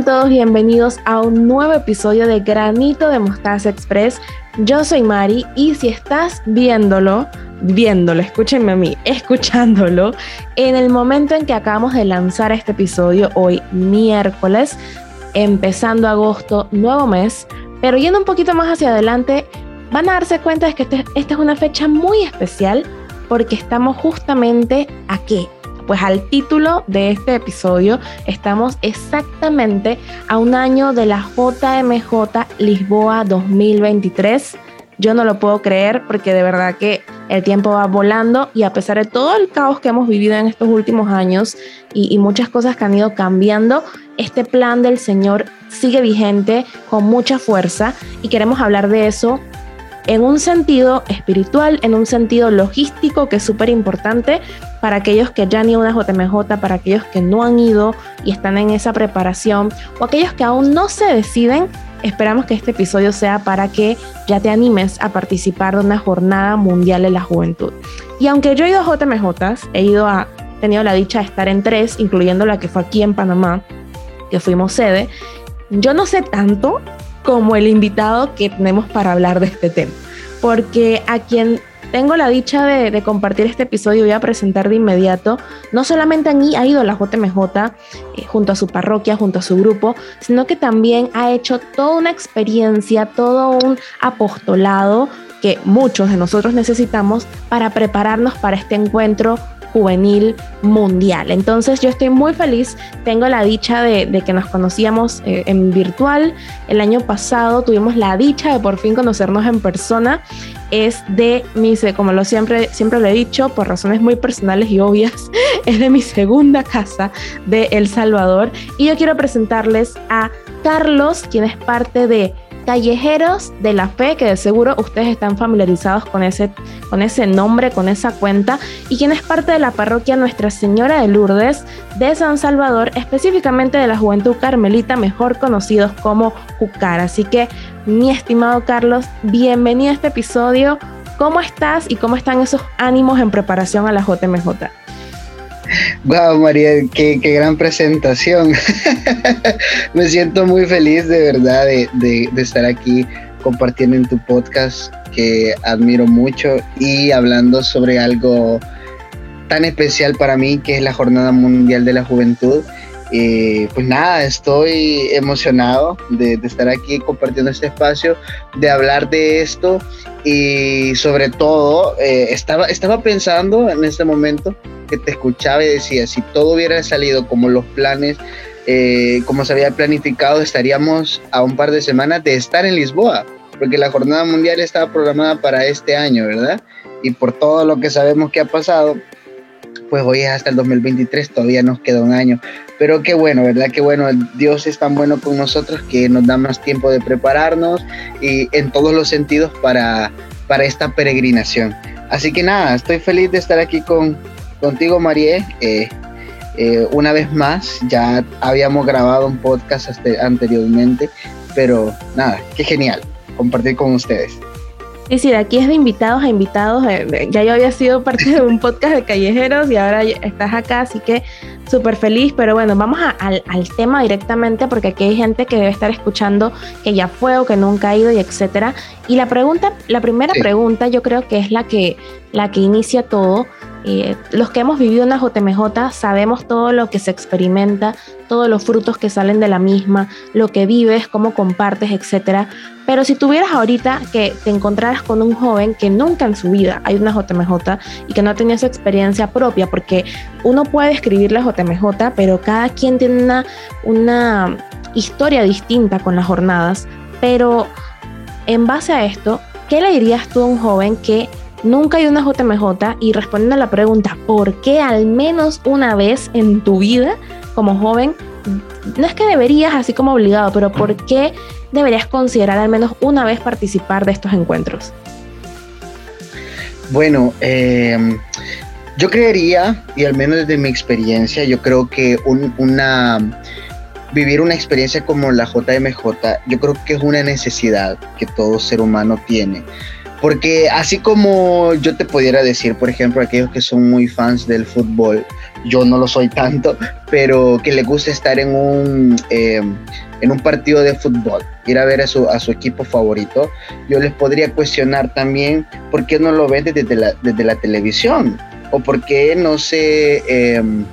Todos bienvenidos a un nuevo episodio de Granito de Mostaza Express. Yo soy Mari y si estás viéndolo, viéndolo, escúchenme a mí, escuchándolo, en el momento en que acabamos de lanzar este episodio, hoy miércoles, empezando agosto, nuevo mes, pero yendo un poquito más hacia adelante, van a darse cuenta de que este, esta es una fecha muy especial porque estamos justamente aquí, pues al título de este episodio estamos exactamente a un año de la JMJ Lisboa 2023. Yo no lo puedo creer porque de verdad que el tiempo va volando y a pesar de todo el caos que hemos vivido en estos últimos años y, y, muchas cosas que han ido cambiando, este plan del Señor sigue vigente con mucha fuerza y queremos hablar de eso en un sentido espiritual, en un sentido logístico que es súper importante para aquellos que ya han ido a una JMJ, para aquellos que no han ido y están en esa preparación o aquellos que aún no se deciden. Esperamos que este episodio sea para que ya te animes a participar de una jornada mundial de la juventud. Y aunque yo he ido a JMJ, he ido a, tenido la dicha de estar en tres, incluyendo la que fue aquí en Panamá, que fuimos sede, yo no sé tanto como el invitado que tenemos para hablar de este tema. Porque a quien tengo la dicha de, compartir este episodio, voy a presentar de inmediato, no solamente ha ido a la JMJ eh, junto a su parroquia, junto a su grupo, sino que también ha hecho toda una experiencia, todo un apostolado que muchos de nosotros necesitamos para prepararnos para este encuentro juvenil mundial. Entonces yo estoy muy feliz, tengo la dicha de, que nos conocíamos eh, en virtual. El año pasado tuvimos la dicha de por fin conocernos en persona. Es de mi, como lo siempre, siempre lo he dicho, por razones muy personales y obvias, es de mi segunda casa de El Salvador. Y yo quiero presentarles a Carlos, quien es parte de Callejeros de la Fe, que de seguro ustedes están familiarizados con ese, con ese nombre, con esa cuenta, y quien es parte de la parroquia Nuestra Señora de Lourdes de San Salvador, específicamente de la Juventud Carmelita, mejor conocidos como Jucar. Así que, mi estimado Carlos, bienvenido a este episodio. ¿Cómo estás y cómo están esos ánimos en preparación a la JMJ? Wow, María, qué, gran presentación. Me siento muy feliz de verdad de, estar aquí compartiendo en tu podcast que admiro mucho y hablando sobre algo tan especial para mí que es la Jornada Mundial de la Juventud. Pues nada, estoy emocionado de, estar aquí compartiendo este espacio, de hablar de esto y sobre todo eh, estaba, estaba pensando en este momento que te escuchaba y decía, si todo hubiera salido como los planes, eh, como se había planificado, estaríamos a un par de semanas de estar en Lisboa, porque la jornada mundial estaba programada para este año, ¿verdad? Y por todo lo que sabemos que ha pasado, pues hoy es hasta el 2023, todavía nos queda un año. Pero qué bueno, ¿verdad? Qué bueno, Dios es tan bueno con nosotros que nos da más tiempo de prepararnos y en todos los sentidos para, para esta peregrinación. Así que nada, estoy feliz de estar aquí con, contigo, Marie. Eh, eh, una vez más, ya habíamos grabado un podcast anteriormente, pero nada, qué genial compartir con ustedes. Sí, sí, de aquí es de invitados a invitados. Eh, ya yo había sido parte de un podcast de callejeros y ahora estás acá, así que súper feliz. Pero bueno, vamos al, tema directamente porque aquí hay gente que debe estar escuchando que ya fue o que nunca ha ido y etcétera. Y la pregunta, la primera pregunta yo creo que es la que, la que inicia todo eh, los que hemos vivido una JMJ sabemos todo lo que se experimenta, todos los frutos que salen de la misma, lo que vives, cómo compartes, etc. Pero si tuvieras ahorita que te encontraras con un joven que nunca en su vida hay una JMJ y que no ha tenido esa experiencia propia, porque uno puede escribir la JMJ, pero cada quien tiene una, una historia distinta con las jornadas. Pero en base a esto, ¿qué le dirías tú a un joven que nunca hay una JMJ y respondiendo a la pregunta, ¿por qué al menos una vez en tu vida como joven? No es que deberías así como obligado, pero ¿por qué deberías considerar al menos una vez participar de estos encuentros? Bueno, em, yo creería, y al menos desde mi experiencia, yo creo que una vivir una experiencia como la JMJ, yo creo que es una necesidad que todo ser humano tiene Porque así como yo te pudiera decir, por ejemplo, aquellos que son muy fans del fútbol, yo no lo soy tanto, pero que les gusta estar en un, em, en un partido de fútbol, ir a ver a su, a su equipo favorito, yo les podría cuestionar también por qué no lo ven desde la, desde la televisión o por qué no se... Em,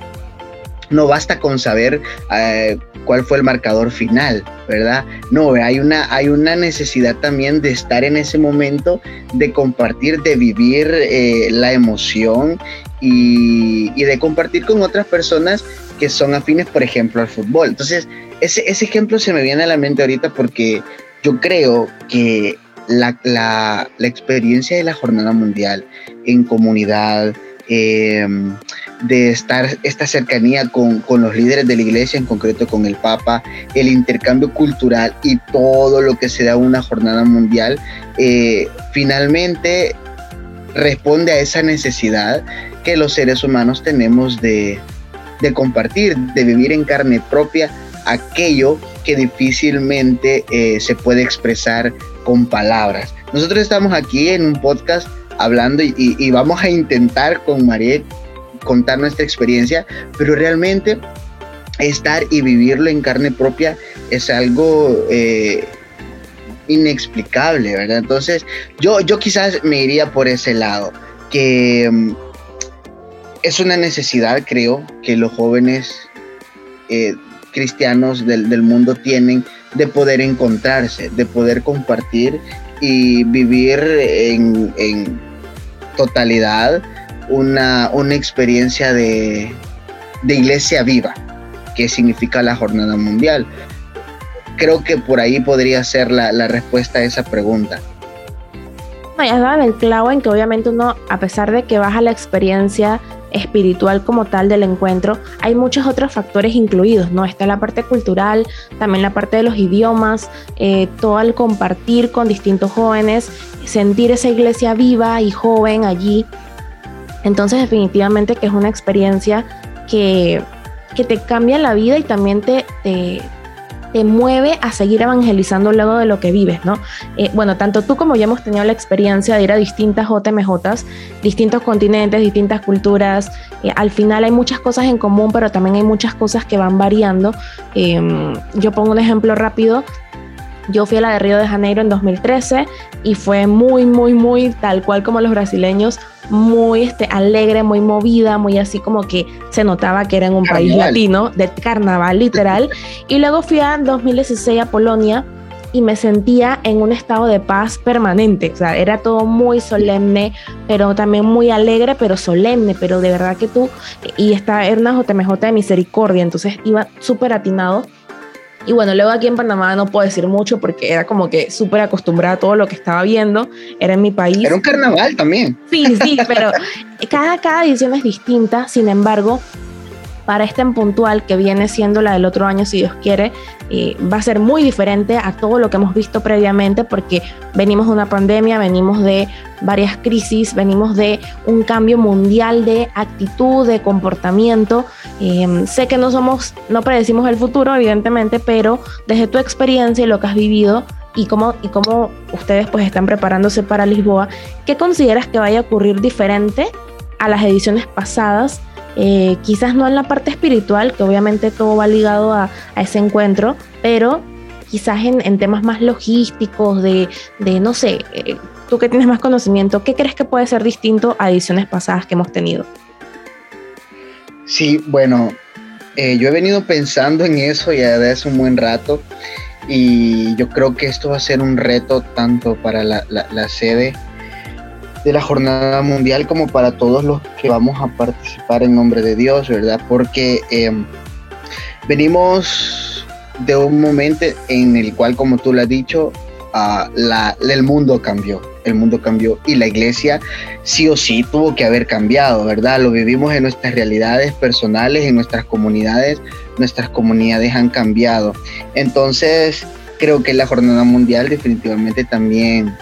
no basta con saber eh, cuál fue el marcador final, ¿verdad? No, hay una, hay una necesidad también de estar en ese momento, de compartir, de vivir eh, la emoción y, de compartir con otras personas que son afines, por ejemplo, al fútbol. Entonces, ese, ese ejemplo se me viene a la mente ahorita porque yo creo que la, la, la experiencia de la Jornada Mundial en comunidad, eh, de estar esta cercanía con, los líderes de la iglesia, en concreto con el Papa, el intercambio cultural y todo lo que se da una jornada mundial, eh, finalmente responde a esa necesidad que los seres humanos tenemos de, compartir, de vivir en carne propia aquello que difícilmente eh, se puede expresar con palabras. Nosotros estamos aquí en un podcast hablando y, y vamos a intentar con Mariette contar nuestra experiencia, pero realmente estar y vivirlo en carne propia es algo eh, inexplicable, ¿verdad? Entonces, yo, yo quizás me iría por ese lado, que mm, es una necesidad, creo, que los jóvenes eh, cristianos del, mundo tienen de poder encontrarse, de poder compartir y vivir en, en totalidad una, experiencia de, iglesia viva, que significa la jornada mundial. Creo que por ahí podría ser la, respuesta a esa pregunta. Ya dado el clavo en que obviamente uno, a pesar de que baja la experiencia espiritual como tal del encuentro, hay muchos otros factores incluidos, ¿no? Está la parte cultural, también la parte de los idiomas, eh, todo el compartir con distintos jóvenes, sentir esa iglesia viva y joven allí, entonces definitivamente que es una experiencia que, te cambia la vida y también te, te, mueve a seguir evangelizando luego de lo que vives, ¿no? Eh, bueno, tanto tú como yo hemos tenido la experiencia de ir a distintas JMJs, distintos continentes, distintas culturas. Eh, al final hay muchas cosas en común, pero también hay muchas cosas que van variando. Em, yo pongo un ejemplo rápido. Yo fui a la de Río de Janeiro en 2013 y fue muy, muy, muy tal cual como los brasileños, muy este, alegre, muy movida, muy así como que se notaba que era en un país latino, de carnaval literal. y luego fui a 2016 a Polonia y me sentía en un estado de paz permanente. O sea, era todo muy solemne, pero también muy alegre, pero solemne. Pero de verdad que tú, y esta era una JMJ de misericordia, entonces iba súper atinado y bueno, luego aquí en Panamá no puedo decir mucho porque era como que súper acostumbrada a todo lo que estaba viendo, era en mi país. Era un carnaval también. Sí, sí, pero cada, cada edición es distinta, sin embargo, para este en puntual, que viene siendo la del otro año, si Dios quiere, eh, va a ser muy diferente a todo lo que hemos visto previamente, porque venimos de una pandemia, venimos de varias crisis, venimos de un cambio mundial de actitud, de comportamiento. Em, sé que no somos, no predecimos el futuro, evidentemente, pero desde tu experiencia y lo que has vivido, y cómo, y cómo ustedes pues están preparándose para Lisboa, ¿qué consideras que vaya a ocurrir diferente a las ediciones pasadas eh, quizás no en la parte espiritual, que obviamente todo va ligado a, ese encuentro, pero quizás en, temas más logísticos, de, no sé, eh, tú que tienes más conocimiento, ¿qué crees que puede ser distinto a ediciones pasadas que hemos tenido? Sí, bueno, eh, yo he venido pensando en eso ya desde hace un buen rato y yo creo que esto va a ser un reto tanto para la sede de la jornada mundial como para todos los que vamos a participar en nombre de Dios, ¿verdad? Porque em, venimos de un momento en el cual, como tú lo has dicho, ah, la, el mundo cambió, el mundo cambió y la iglesia sí o sí tuvo que haber cambiado, ¿verdad? Lo vivimos en nuestras realidades personales, en nuestras comunidades, nuestras comunidades han cambiado. Entonces, creo que la jornada mundial definitivamente también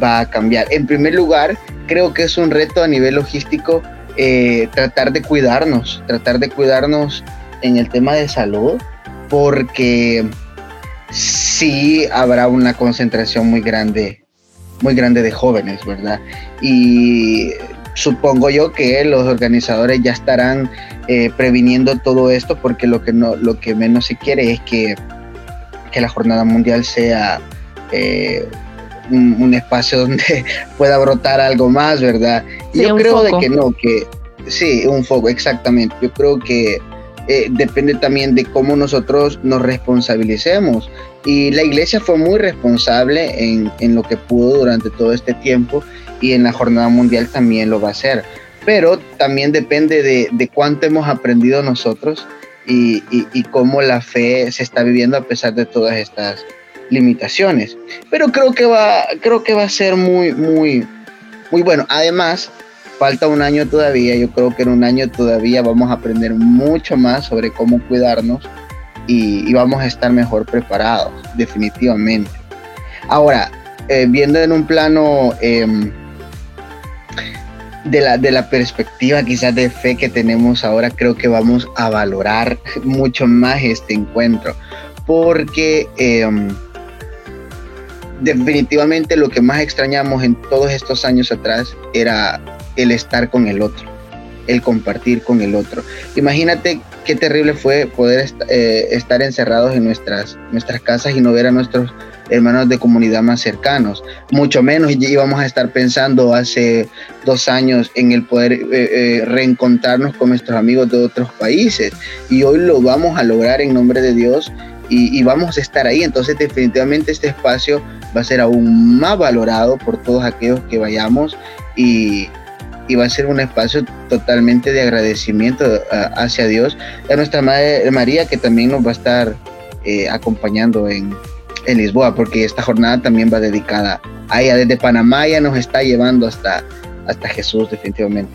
va a cambiar. En primer lugar, creo que es un reto a nivel logístico eh, tratar de cuidarnos, tratar de cuidarnos en el tema de salud, porque sí habrá una concentración muy grande muy grande de jóvenes, ¿verdad? Y supongo yo que los organizadores ya estarán eh, previniendo todo esto porque lo que, no, lo que menos se quiere es que, que la jornada mundial sea eh, un, espacio donde pueda brotar algo más, ¿verdad? yo creo de que no, que sí, un foco, exactamente. Yo creo que eh, depende también de cómo nosotros nos responsabilicemos. Y la iglesia fue muy responsable en, en, lo que pudo durante todo este tiempo y en la jornada mundial también lo va a hacer. Pero también depende de, de cuánto hemos aprendido nosotros y, y, y, cómo la fe se está viviendo a pesar de todas estas limitaciones. Pero creo que va, creo que va a ser muy, muy, muy bueno. Además, falta un año todavía. Yo creo que en un año todavía vamos a aprender mucho más sobre cómo cuidarnos y, vamos a estar mejor preparados, definitivamente. Ahora, eh, viendo en un plano em, de, la, de la perspectiva quizás de fe que tenemos ahora, creo que vamos a valorar mucho más este encuentro. Porque em, definitivamente lo que más extrañamos en todos estos años atrás era el estar con el otro, el compartir con el otro. Imagínate qué terrible fue poder eh, estar encerrados en nuestras, nuestras casas y no ver a nuestros hermanos de comunidad más cercanos. Mucho menos íbamos a estar pensando hace dos años en el poder eh, eh, reencontrarnos con nuestros amigos de otros países. Y hoy lo vamos a lograr en nombre de Dios y, vamos a estar ahí. Entonces definitivamente este espacio va a ser aún más valorado por todos aquellos que vayamos y, y va a ser un espacio totalmente de agradecimiento hacia Dios, a nuestra Madre María que también nos va a estar eh, acompañando en, en, Lisboa, porque esta jornada también va dedicada a ella. Desde Panamá ya nos está llevando hasta, hasta Jesús definitivamente.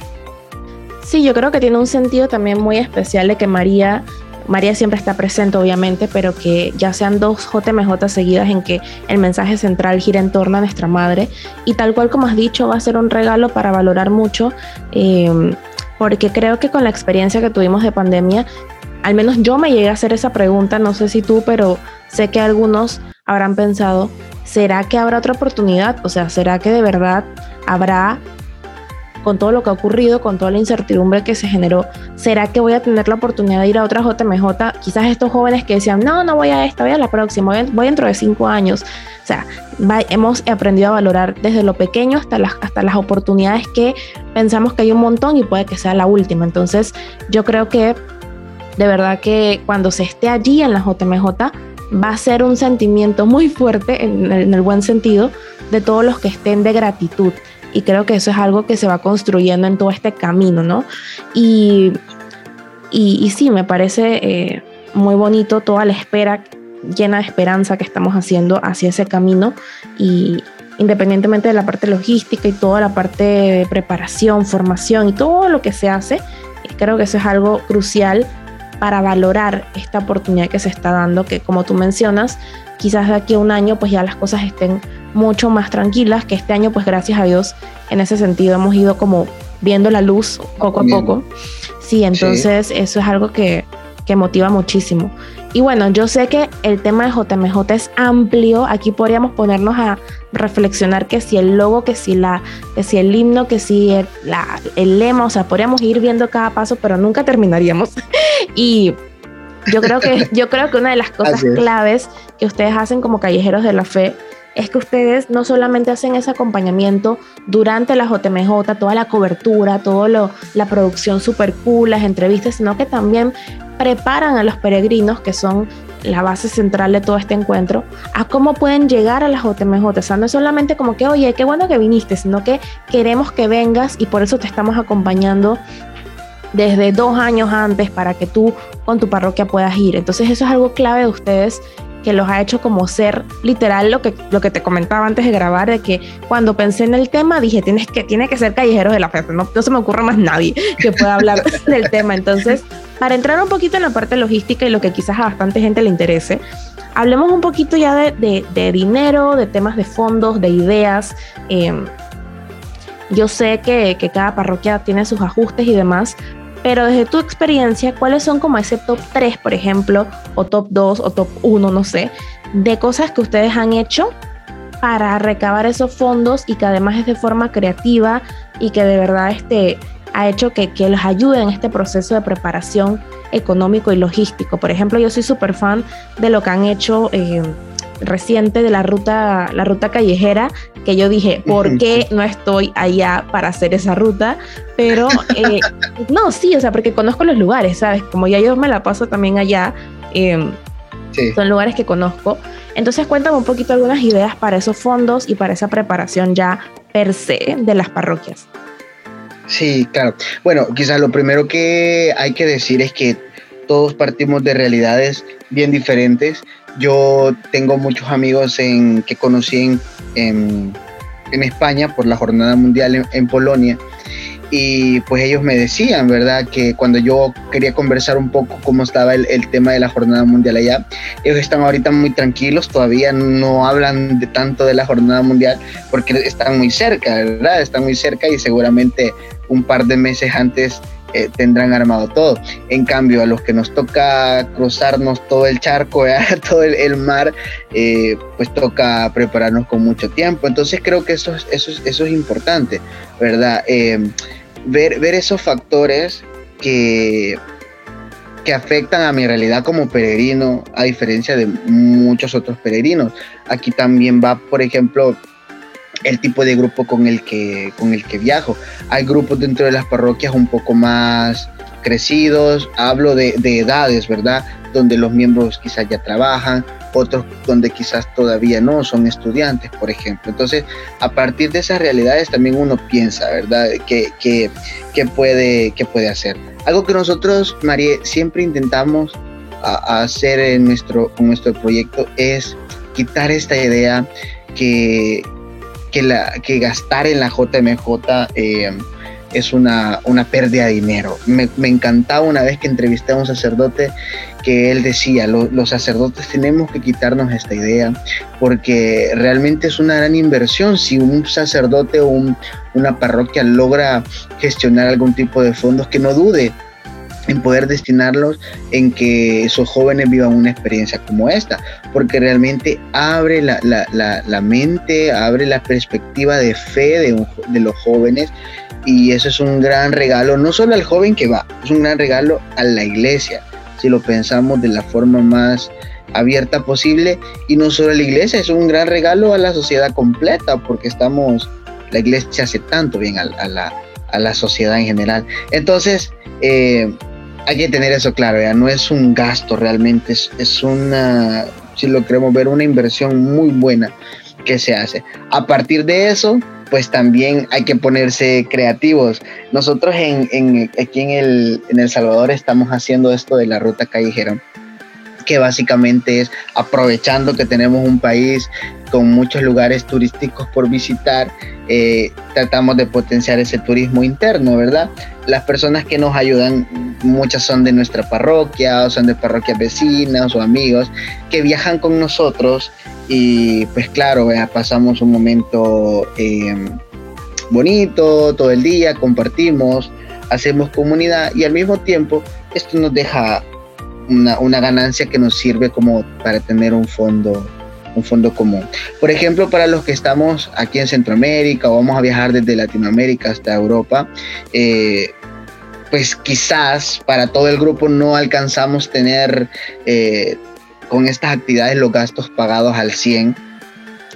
Sí, yo creo que tiene un sentido también muy especial de que María María siempre está presente, obviamente, pero que ya sean dos JMJ seguidas en que el mensaje central gira en torno a nuestra madre. Y tal cual como has dicho, va a ser un regalo para valorar mucho, eh, porque creo que con la experiencia que tuvimos de pandemia, al menos yo me llegué a hacer esa pregunta, no sé si tú, pero sé que algunos habrán pensado, ¿será que habrá otra oportunidad? O sea, ¿será que de verdad habrá con todo lo que ha ocurrido, con toda la incertidumbre que se generó, ¿será que voy a tener la oportunidad de ir a otra JMJ? Quizás estos jóvenes que decían, no, no voy a esta, voy a la próxima, voy, dentro de cinco años. O sea, hemos aprendido a valorar desde lo pequeño hasta las, hasta las oportunidades que pensamos que hay un montón y puede que sea la última. Entonces, yo creo que de verdad que cuando se esté allí en la JMJ, va a ser un sentimiento muy fuerte, en, en el buen sentido, de todos los que estén de gratitud y creo que eso es algo que se va construyendo en todo este camino, ¿no? Y, y, sí, me parece eh, muy bonito toda la espera, llena de esperanza que estamos haciendo hacia ese camino y independientemente de la parte logística y toda la parte de preparación, formación y todo lo que se hace, creo que eso es algo crucial para valorar esta oportunidad que se está dando, que como tú mencionas, quizás de aquí a un año pues ya las cosas estén mucho más tranquilas, que este año pues gracias a Dios en ese sentido hemos ido como viendo la luz poco a poco. Sí, entonces eso es algo que, que motiva muchísimo. Y bueno, yo sé que el tema de JMJ es amplio. Aquí podríamos ponernos a reflexionar que si el logo, que si la, que si el himno, que si el, la, el lema, o sea, podríamos ir viendo cada paso, pero nunca terminaríamos. y yo creo que, yo creo que una de las cosas claves que ustedes hacen como callejeros de la fe es que ustedes no solamente hacen ese acompañamiento durante la JMJ, toda la cobertura, toda la producción super cool, las entrevistas, sino que también preparan a los peregrinos, que son la base central de todo este encuentro, a cómo pueden llegar a la JMJ. O sea, no es solamente como que, oye, qué bueno que viniste, sino que queremos que vengas y por eso te estamos acompañando desde dos años antes para que tú con tu parroquia puedas ir. Entonces eso es algo clave de ustedes que los ha hecho como ser literal lo que, lo que te comentaba antes de grabar, de que cuando pensé en el tema dije, tienes que, tiene que ser callejeros de la fe, no, no se me ocurre más nadie que pueda hablar del tema. Entonces, para entrar un poquito en la parte logística y lo que quizás a bastante gente le interese, hablemos un poquito ya de, de, dinero, de temas de fondos, de ideas. Em, yo sé que, que, cada parroquia tiene sus ajustes y demás, pero desde tu experiencia, ¿cuáles son como ese top 3, por ejemplo, o top 2 o top 1, no sé, de cosas que ustedes han hecho para recabar esos fondos y que además es de forma creativa y que de verdad este, ha hecho que, que los ayude en este proceso de preparación económico y logístico. Por ejemplo, yo soy súper fan de lo que han hecho eh, reciente de la ruta, la ruta callejera, que yo dije, ¿por qué no estoy allá para hacer esa ruta? Pero eh, no, sí, o sea, porque conozco los lugares, ¿sabes? Como ya yo me la paso también allá, em, son lugares que conozco. Entonces cuéntame un poquito algunas ideas para esos fondos y para esa preparación ya per se de las parroquias. Sí, claro. Bueno, quizás lo primero que hay que decir es que todos partimos de realidades bien diferentes. Yo tengo muchos amigos en, que conocí en, España por la Jornada Mundial en Polonia y pues ellos me decían, ¿verdad? Que cuando yo quería conversar un poco cómo estaba el, tema de la jornada mundial allá, ellos están ahorita muy tranquilos, todavía no hablan de tanto de la jornada mundial porque están muy cerca, ¿verdad? Están muy cerca y seguramente un par de meses antes eh, tendrán armado todo. En cambio, a los que nos toca cruzarnos todo el charco, todo el, mar, eh, pues toca prepararnos con mucho tiempo. Entonces creo que eso, eso, eso es importante, ¿verdad? Eh, ver, ver esos factores que, que afectan a mi realidad como peregrino, a diferencia de muchos otros peregrinos. Aquí también va, por ejemplo, el tipo de grupo con el que, con el que viajo. Hay grupos dentro de las parroquias un poco más crecidos, hablo de, de edades, ¿verdad? Donde los miembros quizás ya trabajan, otros donde quizás todavía no son estudiantes, por ejemplo. Entonces, a partir de esas realidades también uno piensa, ¿verdad? ¿Qué, puede, qué puede hacer? Algo que nosotros, María, siempre intentamos hacer en nuestro, nuestro proyecto es quitar esta idea que, que, gastar en la JMJ eh, es una, una pérdida de dinero. Me, encantaba una vez que entrevisté a un sacerdote que él decía, los sacerdotes tenemos que quitarnos esta idea porque realmente es una gran inversión si un sacerdote o una parroquia logra gestionar algún tipo de fondos que no dude en poder destinarlos en que esos jóvenes vivan una experiencia como esta, porque realmente abre la, la, la, mente, abre la perspectiva de fe de, de, los jóvenes y eso es un gran regalo, no solo al joven que va, es un gran regalo a la iglesia, si lo pensamos de la forma más abierta posible, y no solo a la iglesia, es un gran regalo a la sociedad completa, porque estamos, la iglesia hace tanto bien a, la, a la sociedad en general. Entonces, eh, hay que tener eso claro, ya no es un gasto realmente, es, es una, si lo queremos ver, una inversión muy buena que se hace. A partir de eso, pues también hay que ponerse creativos. Nosotros en, en, aquí en el, en el Salvador estamos haciendo esto de la ruta callejera que básicamente es aprovechando que tenemos un país con muchos lugares turísticos por visitar, eh, tratamos de potenciar ese turismo interno, ¿verdad? Las personas que nos ayudan, muchas son de nuestra parroquia, son de parroquias vecinas o amigos, que viajan con nosotros y pues claro, pasamos un momento eh, bonito todo el día, compartimos, hacemos comunidad y al mismo tiempo esto nos deja una ganancia que nos sirve como para tener un fondo un fondo común. Por ejemplo, para los que estamos aquí en Centroamérica o vamos a viajar desde Latinoamérica hasta Europa, eh, pues quizás para todo el grupo no alcanzamos tener eh, con estas actividades los gastos pagados al 100.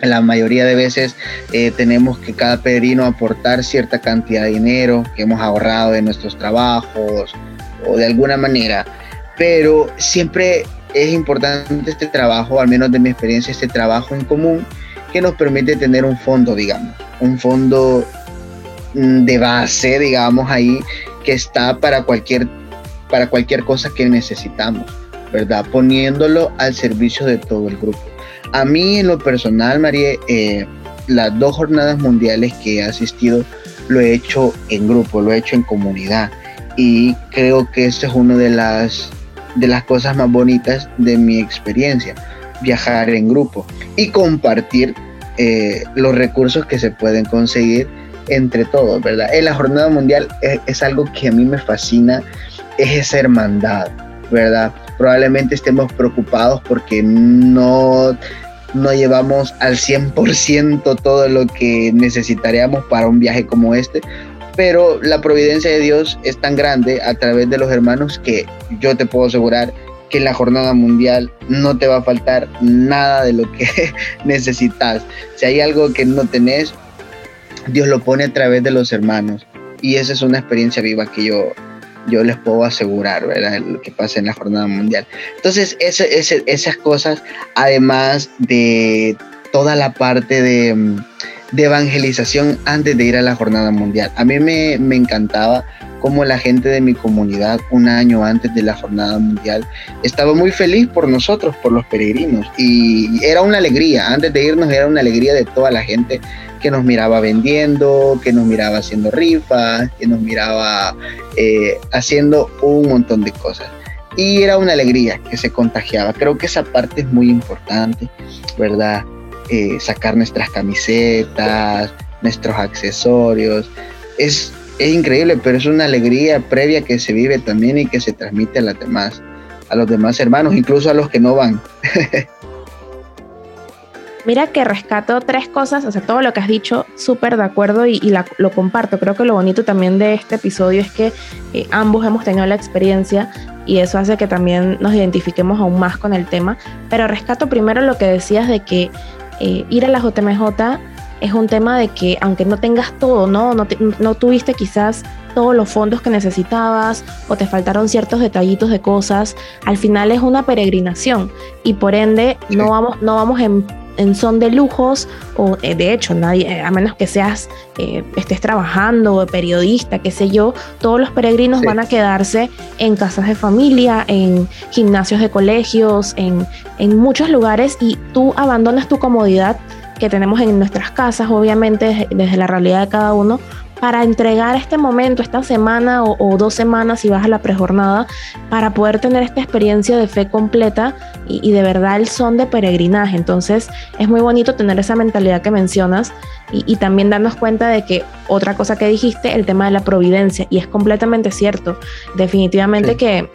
La mayoría de veces eh, tenemos que cada peregrino aportar cierta cantidad de dinero que hemos ahorrado de nuestros trabajos o de alguna manera, pero siempre es importante este trabajo, al menos de mi experiencia, este trabajo en común que nos permite tener un fondo, digamos, un fondo mm, de base, digamos, ahí que está para cualquier, para cualquier cosa que necesitamos, ¿verdad? Poniéndolo al servicio de todo el grupo. A mí en lo personal, María, eh, las dos jornadas mundiales que he asistido lo he hecho en grupo, lo he hecho en comunidad y creo que esto es una de las de las cosas más bonitas de mi experiencia, viajar en grupo y compartir eh, los recursos que se pueden conseguir entre todos, ¿verdad? En la jornada mundial es, algo que a mí me fascina, es esa hermandad, ¿verdad? Probablemente estemos preocupados porque no no llevamos al 100% todo lo que necesitaríamos para un viaje como este, pero la providencia de Dios es tan grande a través de los hermanos que yo te puedo asegurar que en la jornada mundial no te va a faltar nada de lo que necesitas. Si hay algo que no tenés, Dios lo pone a través de los hermanos. Y esa es una experiencia viva que yo, yo les puedo asegurar, ¿verdad? Lo que pasa en la jornada mundial. Entonces, esas cosas, además de toda la parte de, evangelización antes de ir a la jornada mundial. A mí me, me encantaba cómo la gente de mi comunidad un año antes de la jornada mundial estaba muy feliz por nosotros, por los peregrinos. Y era una alegría, antes de irnos era una alegría de toda la gente que nos miraba vendiendo, que nos miraba haciendo rifas, que nos miraba eh, haciendo un montón de cosas. Y era una alegría que se contagiaba. Creo que esa parte es muy importante, ¿verdad? Eh, sacar nuestras camisetas, nuestros accesorios. Es, es increíble, pero es una alegría previa que se vive también y que se transmite a, las demás, a los demás hermanos, incluso a los que no van. Mira que rescato tres cosas, o sea, todo lo que has dicho, súper de acuerdo y, lo comparto. Creo que lo bonito también de este episodio es que eh, ambos hemos tenido la experiencia y eso hace que también nos identifiquemos aún más con el tema. Pero rescato primero lo que decías de que eh, ir a la JMJ es un tema de que aunque no tengas todo, ¿no? No, no tuviste quizás todos los fondos que necesitabas o te faltaron ciertos detallitos de cosas, al final es una peregrinación y por ende no vamos, no vamos en en son de lujos o eh, de hecho nadie, eh, a menos que seas, eh, estés trabajando, periodista, qué sé yo, todos los peregrinos van a quedarse en casas de familia, en gimnasios de colegios, en, en muchos lugares y tú abandonas tu comodidad que tenemos en nuestras casas, obviamente desde la realidad de cada uno, para entregar este momento, esta semana o, dos semanas si vas a la prejornada, para poder tener esta experiencia de fe completa y, de verdad el son de peregrinaje. Entonces es muy bonito tener esa mentalidad que mencionas y, también darnos cuenta de que otra cosa que dijiste, el tema de la providencia, y es completamente cierto. Definitivamente que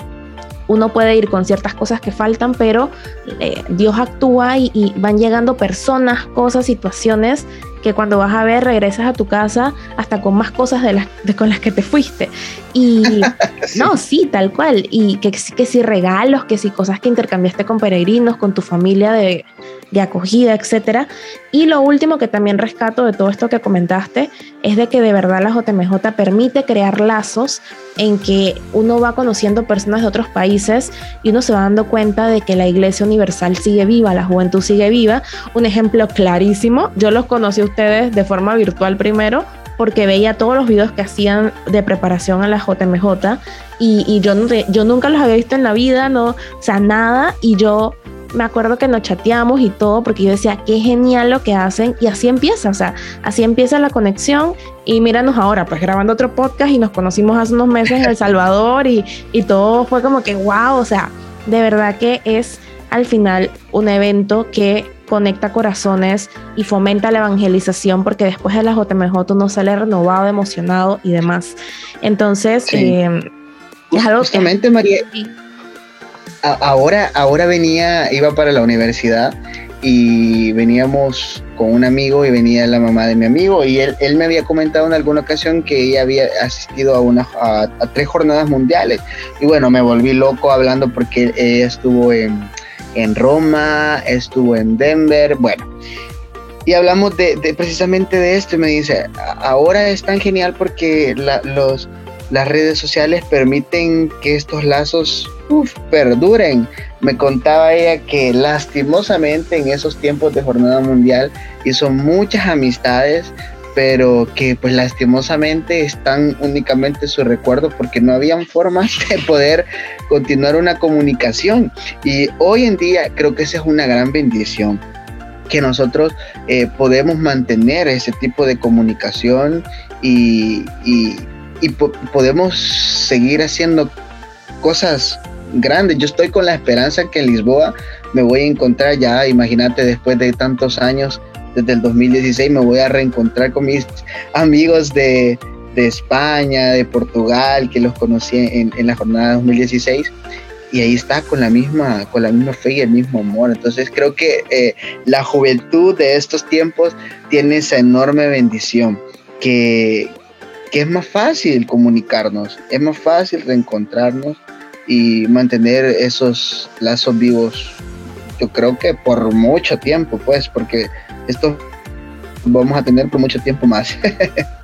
uno puede ir con ciertas cosas que faltan, pero eh, Dios actúa y, y, van llegando personas, cosas, situaciones que cuando vas a ver regresas a tu casa hasta con más cosas de las con las que te fuiste. Y no, sí, tal cual. Y que, que si regalos, que si cosas que intercambiaste con peregrinos, con tu familia de, de acogida, etcétera. Y lo último que también rescato de todo esto que comentaste es de que de verdad la JMJ permite crear lazos en que uno va conociendo personas de otros países y uno se va dando cuenta de que la Iglesia Universal sigue viva, la juventud sigue viva. Un ejemplo clarísimo, yo los conocí a ustedes de forma virtual primero, porque veía todos los videos que hacían de preparación a la JMJ y, y yo, yo nunca los había visto en la vida, no, o sea, nada, y yo me acuerdo que nos chateamos y todo, porque yo decía, qué genial lo que hacen, y así empieza, o sea, así empieza la conexión, y míranos ahora, pues grabando otro podcast y nos conocimos hace unos meses en El Salvador, y, y todo fue como que, wow, o sea, de verdad que es al final un evento que conecta corazones y fomenta la evangelización porque después de la JMJ uno sale renovado, emocionado y demás. Entonces, eh, Justamente, María, ahora, ahora venía, iba para la universidad y veníamos con un amigo y venía la mamá de mi amigo y él, él me había comentado en alguna ocasión que ella había asistido a, una, a, tres jornadas mundiales y bueno, me volví loco hablando porque ella estuvo en, en Roma, estuvo en Denver, bueno. Y hablamos de, precisamente de esto y me dice, ahora es tan genial porque las redes sociales permiten que estos lazos perduren. Me contaba ella que lastimosamente en esos tiempos de jornada mundial hizo muchas amistades, pero que pues lastimosamente están únicamente su recuerdo porque no habían formas de poder continuar una comunicación. Y hoy en día creo que esa es una gran bendición que nosotros eh, podemos mantener ese tipo de comunicación y, podemos seguir haciendo cosas grandes. Yo estoy con la esperanza que en Lisboa me voy a encontrar ya, imagínate, después de tantos años, desde el 2016, me voy a reencontrar con mis amigos de, de España, de Portugal, que los conocí en, en la jornada 2016 y ahí está con la misma, con la misma fe y el mismo amor. Entonces creo que eh, la juventud de estos tiempos tiene esa enorme bendición que, que es más fácil comunicarnos, es más fácil reencontrarnos y mantener esos lazos vivos. Yo creo que por mucho tiempo, pues, porque esto vamos a tener por mucho tiempo más.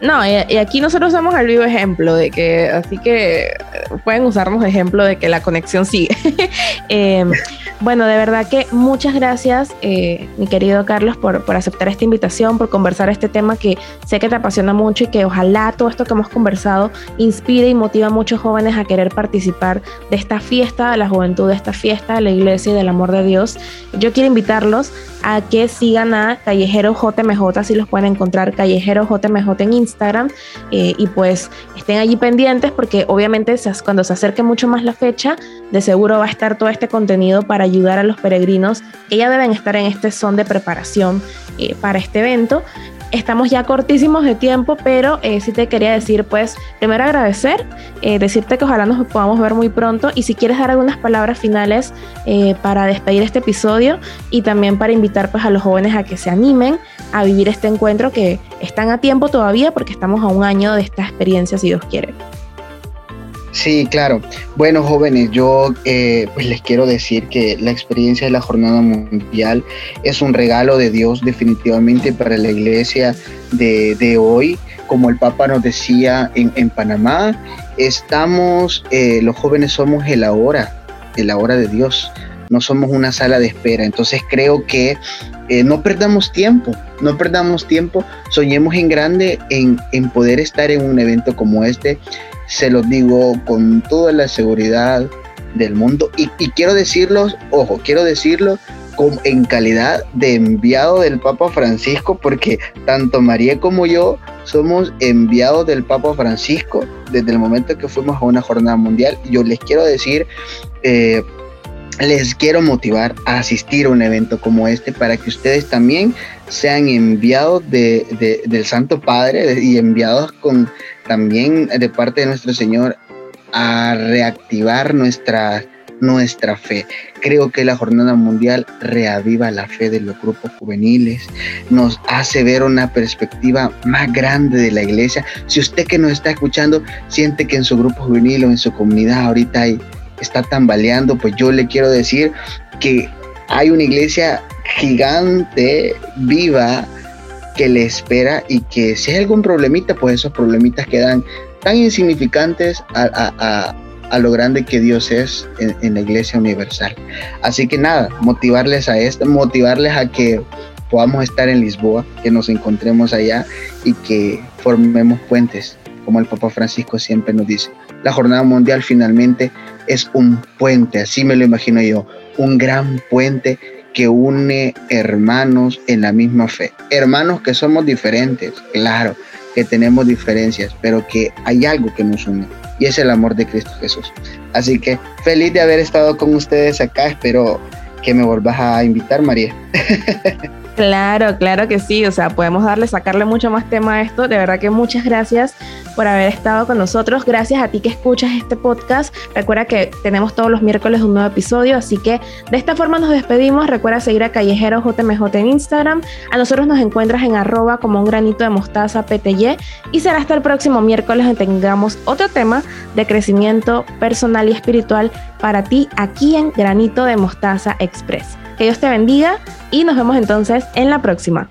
No, y, aquí nosotros somos el vivo ejemplo de que, así que eh, pueden usarnos de ejemplo de que la conexión sigue. Em, bueno, de verdad que muchas gracias, eh, mi querido Carlos, por, por, aceptar esta invitación, por conversar este tema que sé que te apasiona mucho y que ojalá todo esto que hemos conversado inspire y motive a muchos jóvenes a querer participar de esta fiesta, de la juventud, de esta fiesta, de la iglesia y del amor de Dios. Yo quiero invitarlos a que sigan a Callejero JMJ, si los pueden encontrar Callejero JMJ en Instagram eh, y pues estén allí pendientes porque obviamente cuando se acerque mucho más la fecha, de seguro va a estar todo este contenido para ayudar a los peregrinos que ya deben estar en este son de preparación eh, para este evento estamos ya cortísimos de tiempo, pero eh, sí te quería decir, pues, primero agradecer, eh, decirte que ojalá nos podamos ver muy pronto y si quieres dar algunas palabras finales eh, para despedir este episodio y también para invitar pues a los jóvenes a que se animen a vivir este encuentro que están a tiempo todavía porque estamos a un año de esta experiencia, si Dios quiere. Sí, claro. Bueno, jóvenes, yo eh, pues les quiero decir que la experiencia de la Jornada Mundial es un regalo de Dios definitivamente para la iglesia de, hoy. Como el Papa nos decía en, Panamá, estamos, eh, los jóvenes somos el ahora, el ahora de Dios. No somos una sala de espera. Entonces creo que eh, no perdamos tiempo, no perdamos tiempo, soñemos en grande en, en poder estar en un evento como este se los digo con toda la seguridad del mundo y, quiero decirlo, ojo, quiero decirlo en calidad de enviado del Papa Francisco, porque tanto María como yo somos enviados del Papa Francisco desde el momento que fuimos a una jornada mundial. Yo les quiero decir, eh, les quiero motivar a asistir a un evento como este para que ustedes también sean enviados de, del Santo Padre y enviados con también de parte de nuestro Señor a reactivar nuestra, nuestra fe. Creo que la Jornada Mundial reaviva la fe de los grupos juveniles, nos hace ver una perspectiva más grande de la iglesia. Si usted que nos está escuchando siente que en su grupo juvenil o en su comunidad ahorita hay, está tambaleando, pues yo le quiero decir que hay una iglesia gigante, viva, que le espera y que si hay algún problemita, pues esos problemitas quedan tan insignificantes a, lo grande que Dios es en, la iglesia universal. Así que nada, motivarles a esto, motivarles a que podamos estar en Lisboa, que nos encontremos allá y que formemos puentes, como el Papa Francisco siempre nos dice. La jornada mundial finalmente es un puente, así me lo imagino yo, un gran puente que une hermanos en la misma fe. Hermanos que somos diferentes, claro, que tenemos diferencias, pero que hay algo que nos une y es el amor de Cristo Jesús. Así que feliz de haber estado con ustedes acá, espero que me volvás a invitar, María. Claro, claro que sí, o sea, podemos darle, sacarle mucho más tema a esto. De verdad que muchas gracias por haber estado con nosotros. Gracias a ti que escuchas este podcast. Recuerda que tenemos todos los miércoles un nuevo episodio, así que de esta forma nos despedimos. Recuerda seguir a Callejero JMJ en Instagram. A nosotros nos encuentras en arroba como un granito de mostaza PTY y será hasta el próximo miércoles donde tengamos otro tema de crecimiento personal y espiritual para ti aquí en Granito de Mostaza Express. Que Dios te bendiga y nos vemos entonces en la próxima.